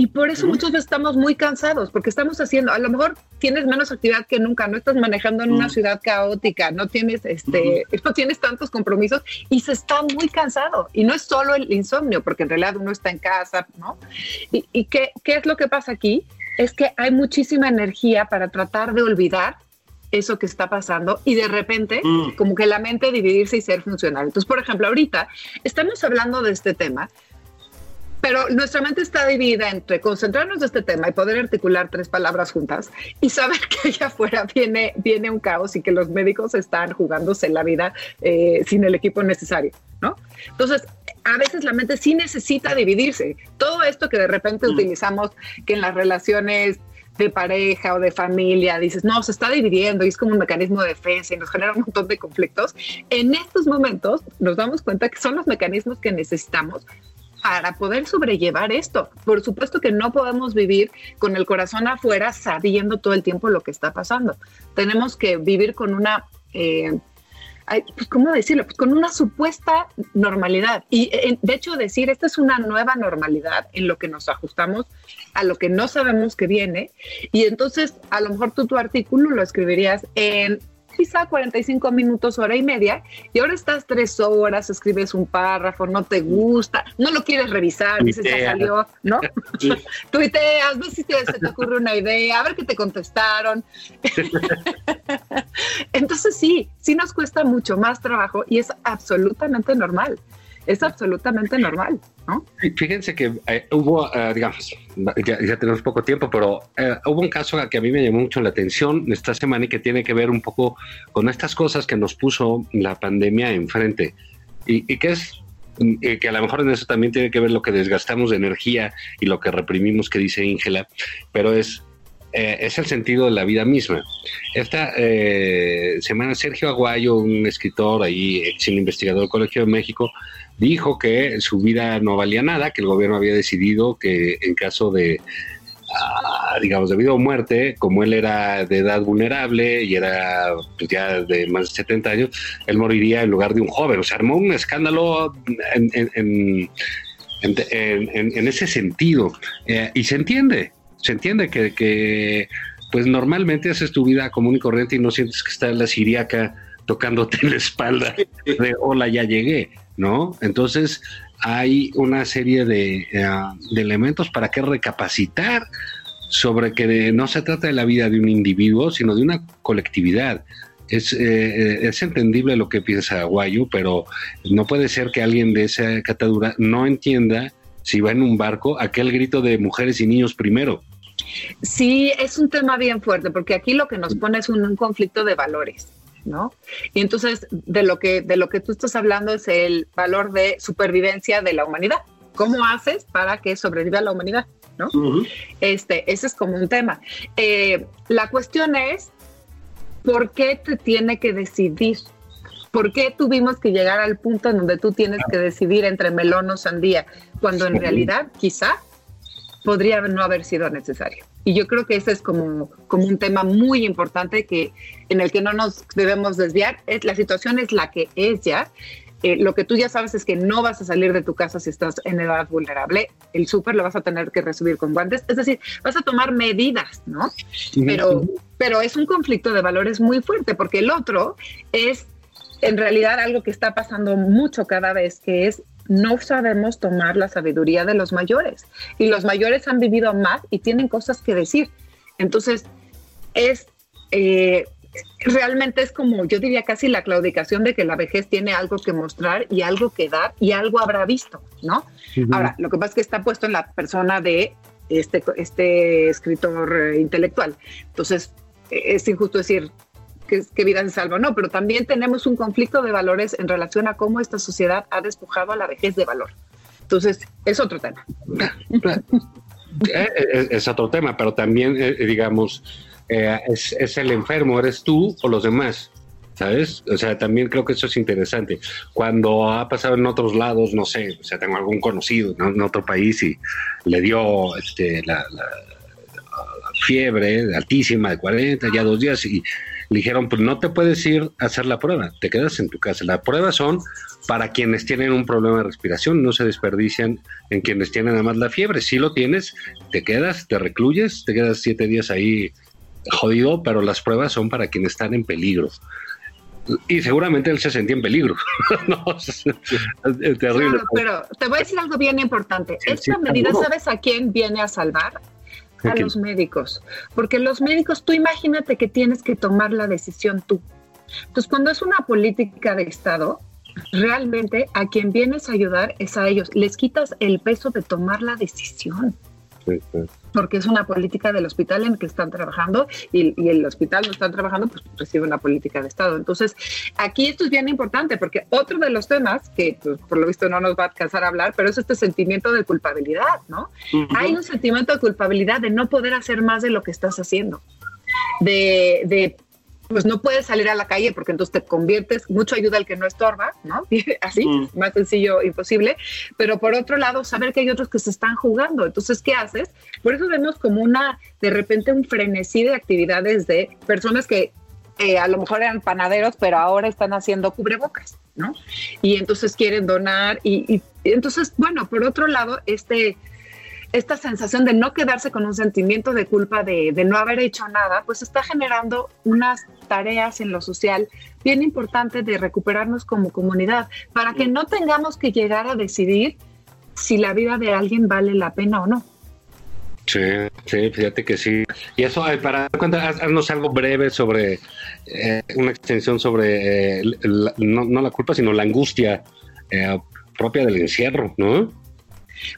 Y por eso muchos estamos muy cansados, porque estamos haciendo, a lo mejor tienes menos actividad que nunca, no estás manejando en una ciudad caótica, no tienes, este, no tienes tantos compromisos y se está muy cansado. Y no es solo el insomnio, porque en realidad uno está en casa, ¿no? ¿Y, y qué, qué es lo que pasa aquí? Es que hay muchísima energía para tratar de olvidar eso que está pasando y de repente mm. como que la mente dividirse y ser funcional. Entonces, por ejemplo, ahorita estamos hablando de este tema, pero nuestra mente está dividida entre concentrarnos de este tema y poder articular tres palabras juntas y saber que allá afuera viene, viene un caos y que los médicos están jugándose la vida eh, sin el equipo necesario, ¿no? Entonces, a veces la mente sí necesita dividirse. Todo esto que de repente mm. utilizamos, que en las relaciones de pareja o de familia, dices, no, se está dividiendo y es como un mecanismo de defensa y nos genera un montón de conflictos, en estos momentos nos damos cuenta que son los mecanismos que necesitamos para poder sobrellevar esto. Por supuesto que no podemos vivir con el corazón afuera sabiendo todo el tiempo lo que está pasando. Tenemos que vivir con una... Eh, pues, ¿cómo decirlo? Pues con una supuesta normalidad. Y eh, de hecho decir, esta es una nueva normalidad en lo que nos ajustamos a lo que no sabemos que viene. Y entonces, a lo mejor tú tu artículo lo escribirías en quizá 45 minutos, hora y media, y ahora estás tres horas, escribes un párrafo, no te gusta, no lo quieres revisar, dices, ya salió, ¿no? Tuiteas, ves si se te ocurre una idea, a ver qué te contestaron. Entonces sí, sí nos cuesta mucho más trabajo y es absolutamente normal es absolutamente normal, ¿no? Fíjense que eh, hubo, eh, digamos, ya, tenemos poco tiempo, pero eh, hubo un caso que a mí me llamó mucho la atención esta semana y que tiene que ver un poco con estas cosas que nos puso la pandemia enfrente y, y que es que a lo mejor en eso también tiene que ver lo que desgastamos de energía y lo que reprimimos que dice Íngela, pero es es el sentido de la vida misma. Esta semana Sergio Aguayo, un escritor ahí, ex investigador del Colegio de México, dijo que su vida no valía nada, que el gobierno había decidido que en caso de, ah, digamos, de vida o muerte, como él era de edad vulnerable y era pues, ya de más de 70 años, él moriría en lugar de un joven. O sea, armó un escándalo en, en, en, ese sentido. Eh, y se entiende, se entiende que, pues normalmente haces tu vida común y corriente y no sientes que está la siriaca tocándote en la espalda de hola, ya llegué. ¿no? Entonces hay una serie de, eh, elementos para que recapacitar sobre que no se trata de la vida de un individuo, sino de una colectividad. Es, eh, eh, es entendible lo que piensa Guayu, pero no puede ser que alguien de esa catadura no entienda si va en un barco aquel grito de mujeres y niños primero. Sí, es un tema bien fuerte, porque aquí lo que nos pone es un conflicto de valores. ¿no? Y entonces de lo que de lo que tú estás hablando es el valor de supervivencia de la humanidad. ¿Cómo haces para que sobreviva la humanidad? ¿no? Este, ese es como un tema. Eh, la cuestión es, ¿por qué te tiene que decidir? ¿Por qué tuvimos que llegar al punto en donde tú tienes que decidir entre melón o sandía, cuando en realidad quizá podría no haber sido necesario? Y yo creo que ese es como, como un tema muy importante que, en el que no nos debemos desviar. Es, la situación es la que es ya. Eh, lo que tú ya sabes es que no vas a salir de tu casa si estás en edad vulnerable. El súper lo vas a tener que recibir con guantes. Es decir, vas a tomar medidas, ¿no? Pero, pero es un conflicto de valores muy fuerte porque el otro es en realidad algo que está pasando mucho cada vez, que es no sabemos tomar la sabiduría de los mayores. Y los mayores han vivido más y tienen cosas que decir. Entonces, es eh, realmente es como, yo diría casi la claudicación de que la vejez tiene algo que mostrar y algo que dar y algo habrá visto, ¿no? Ahora, lo que pasa es que está puesto en la persona de este, este escritor eh, intelectual. Entonces, es injusto decir, que, vida se salva, no, pero también tenemos un conflicto de valores en relación a cómo esta sociedad ha despojado a la vejez de valor. Entonces, es otro tema. Eh, es, otro tema, pero también, eh, digamos, eh, es, es, el enfermo, eres tú o los demás, ¿sabes? O sea, también creo que eso es interesante. Cuando ha pasado en otros lados, no sé, o sea, tengo algún conocido en otro país y le dio este, la, la fiebre altísima de 40, ya dos días, y le dijeron, pues no te puedes ir a hacer la prueba, te quedas en tu casa. Las pruebas son para quienes tienen un problema de respiración, no se desperdician en quienes tienen además la fiebre. Si lo tienes, te quedas, te recluyes, te quedas siete días ahí jodido, pero las pruebas son para quienes están en peligro. Y seguramente él se sentía en peligro. no, es, terrible. pero te voy a decir algo bien importante. Esta medida, ¿sabes a quién viene a salvar? A los médicos, porque los médicos, tú imagínate que tienes que tomar la decisión tú. Entonces, cuando es una política de Estado, realmente a quien vienes a ayudar es a ellos. Les quitas el peso de tomar la decisión porque es una política del hospital en que están trabajando y, el hospital no está trabajando, pues recibe una política de Estado. Entonces, aquí esto es bien importante porque otro de los temas que pues, por lo visto no nos va a alcanzar a hablar, pero es este sentimiento de culpabilidad, ¿no? Hay un sentimiento de culpabilidad de no poder hacer más de lo que estás haciendo, de, pues no puedes salir a la calle porque entonces te conviertes, mucho ayuda al que no estorba, ¿no? Así, Mm. más sencillo imposible. Pero por otro lado, saber que hay otros que se están jugando. Entonces, ¿qué haces? Por eso vemos como una, de repente, un frenesí de actividades de personas que eh, a lo mejor eran panaderos, pero ahora están haciendo cubrebocas, ¿no? Y entonces quieren donar. Y, entonces, bueno, por otro lado, este esta sensación de no quedarse con un sentimiento de culpa de, no haber hecho nada, pues está generando unas tareas en lo social bien importantes de recuperarnos como comunidad, para que no tengamos que llegar a decidir si la vida de alguien vale la pena o no. Sí, sí, fíjate que sí. Y eso, ay, para haz- haznos algo breve sobre eh, una extensión sobre, eh, la- no, la culpa, sino la angustia eh, propia del encierro, ¿no?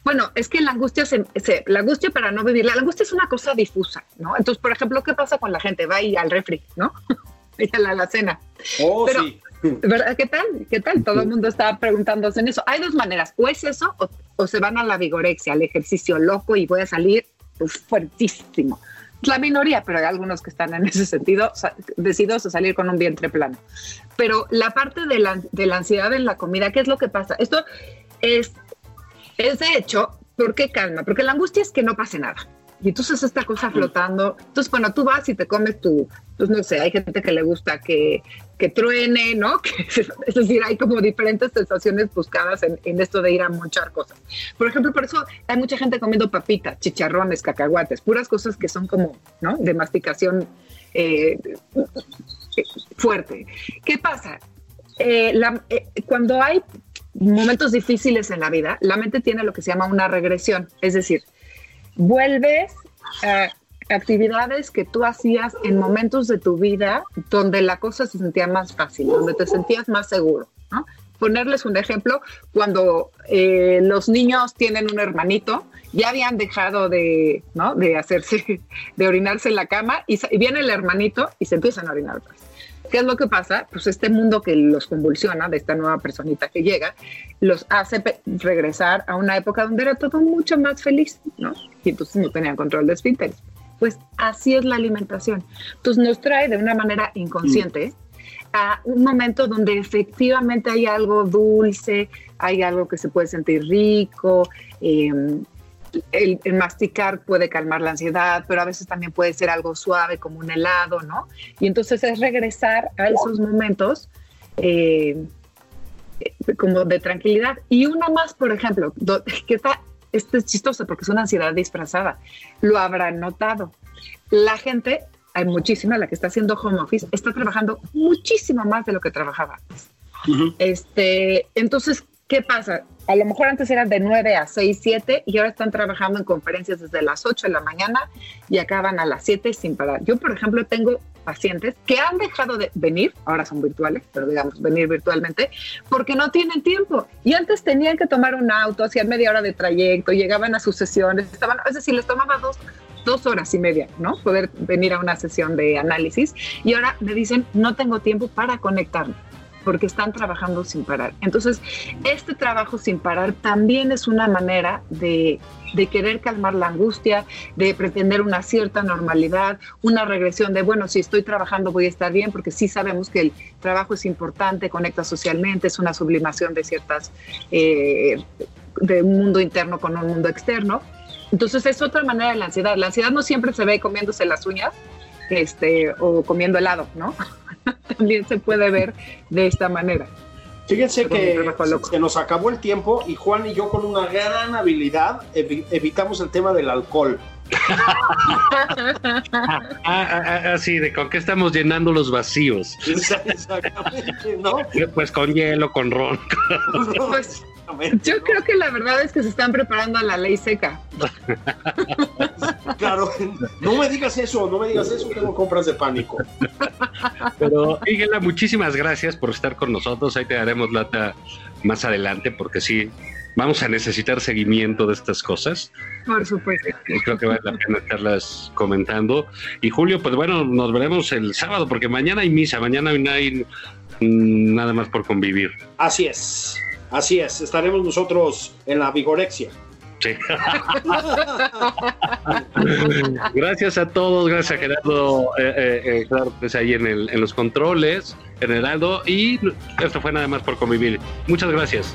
Bueno, es que la angustia, se, se- la angustia para no vivir, la angustia es una cosa difusa, ¿no? Entonces, por ejemplo, ¿qué pasa con la gente? Va y al refri, ¿no? y a la alacena. Oh, Pero- sí. ¿Verdad? ¿Qué tal? ¿Qué tal? Todo el mundo está preguntándose en eso. Hay dos maneras, o es eso, o, o se van a la vigorexia, al ejercicio loco y voy a salir pues, fuertísimo. Es la minoría, pero hay algunos que están en ese sentido decididos a salir con un vientre plano. Pero la parte de la, de la ansiedad en la comida, ¿qué es lo que pasa? Esto es, es de hecho, ¿por qué calma? Porque la angustia es que no pase nada. Y entonces esta cosa flotando, entonces bueno, tú vas y te comes tu, pues no sé, hay gente que le gusta que, que truene, ¿no? Que, es decir, hay como diferentes sensaciones buscadas en, en esto de ir a mochar cosas. Por ejemplo, por eso hay mucha gente comiendo papitas, chicharrones, cacahuates, puras cosas que son como, ¿no? De masticación eh, fuerte. ¿Qué pasa? Eh, la- eh, cuando hay momentos difíciles en la vida, la mente tiene lo que se llama una regresión, es decir, vuelves a actividades que tú hacías en momentos de tu vida donde la cosa se sentía más fácil, donde te sentías más seguro. Ponerles un ejemplo, cuando eh, los niños tienen un hermanito, ya habían dejado de, ¿no? de hacerse, de orinarse en la cama y, y viene el hermanito y se empiezan a orinar. ¿Qué es lo que pasa? Pues este mundo que los convulsiona, de esta nueva personita que llega, los hace regresar a una época donde era todo mucho más feliz, ¿no? Y entonces no tenían control de esfínteres. Pues así es la alimentación. Entonces nos trae de una manera inconsciente a un momento donde efectivamente hay algo dulce, hay algo que se puede sentir rico, eh, el, el masticar puede calmar la ansiedad, pero a veces también puede ser algo suave como un helado, ¿no? Y entonces es regresar a esos momentos eh, como de tranquilidad. Y una más, por ejemplo, do- que está, este es chistoso porque es una ansiedad disfrazada. Lo habrán notado. La gente, hay muchísima, la que está haciendo home office, está trabajando muchísimo más de lo que trabajaba antes. Este, entonces, ¿qué pasa? A lo mejor antes eran de 9 a 6, 7 y ahora están trabajando en conferencias desde las 8 de la mañana y acaban a las 7 sin parar. Yo, por ejemplo, tengo pacientes que han dejado de venir, ahora son virtuales, pero digamos venir virtualmente, porque no tienen tiempo. Y antes tenían que tomar un auto, hacían media hora de trayecto, llegaban a sus sesiones, estaban, es decir, les tomaba dos, dos horas y media, ¿no? Poder venir a una sesión de análisis. Y ahora me dicen, no tengo tiempo para conectarme porque están trabajando sin parar. Entonces, este trabajo sin parar también es una manera de, de querer calmar la angustia, de pretender una cierta normalidad, una regresión de, bueno, si estoy trabajando voy a estar bien, porque sí sabemos que el trabajo es importante, conecta socialmente, es una sublimación de ciertas, eh, de un mundo interno con un mundo externo. Entonces, es otra manera de la ansiedad. La ansiedad no siempre se ve comiéndose las uñas este, o comiendo helado, ¿no? También se puede ver de esta manera. Fíjense que se nos acabó el tiempo y Juan y yo con una gran habilidad evi- evitamos el tema del alcohol. Ah, ah, ah, ah, sí, de con qué estamos llenando los vacíos. Exactamente, ¿no? Pues con hielo, con ron. Pues, Yo ¿no? creo que la verdad es que se están preparando a la ley seca. Claro, no me digas eso, no me digas eso, tengo compras de pánico. Pero, Miguela, muchísimas gracias por estar con nosotros. Ahí te daremos lata más adelante, porque sí, vamos a necesitar seguimiento de estas cosas. Por supuesto. Creo que vale la pena estarlas comentando. Y Julio, pues bueno, nos veremos el sábado, porque mañana hay misa, mañana no hay mm, nada más por convivir. Así es, así es, estaremos nosotros en la vigorexia. Sí. gracias a todos, gracias a Gerardo, eh, eh, eh, claro, pues ahí en, el, en los controles, en Heraldo, y esto fue nada más por convivir. Muchas gracias.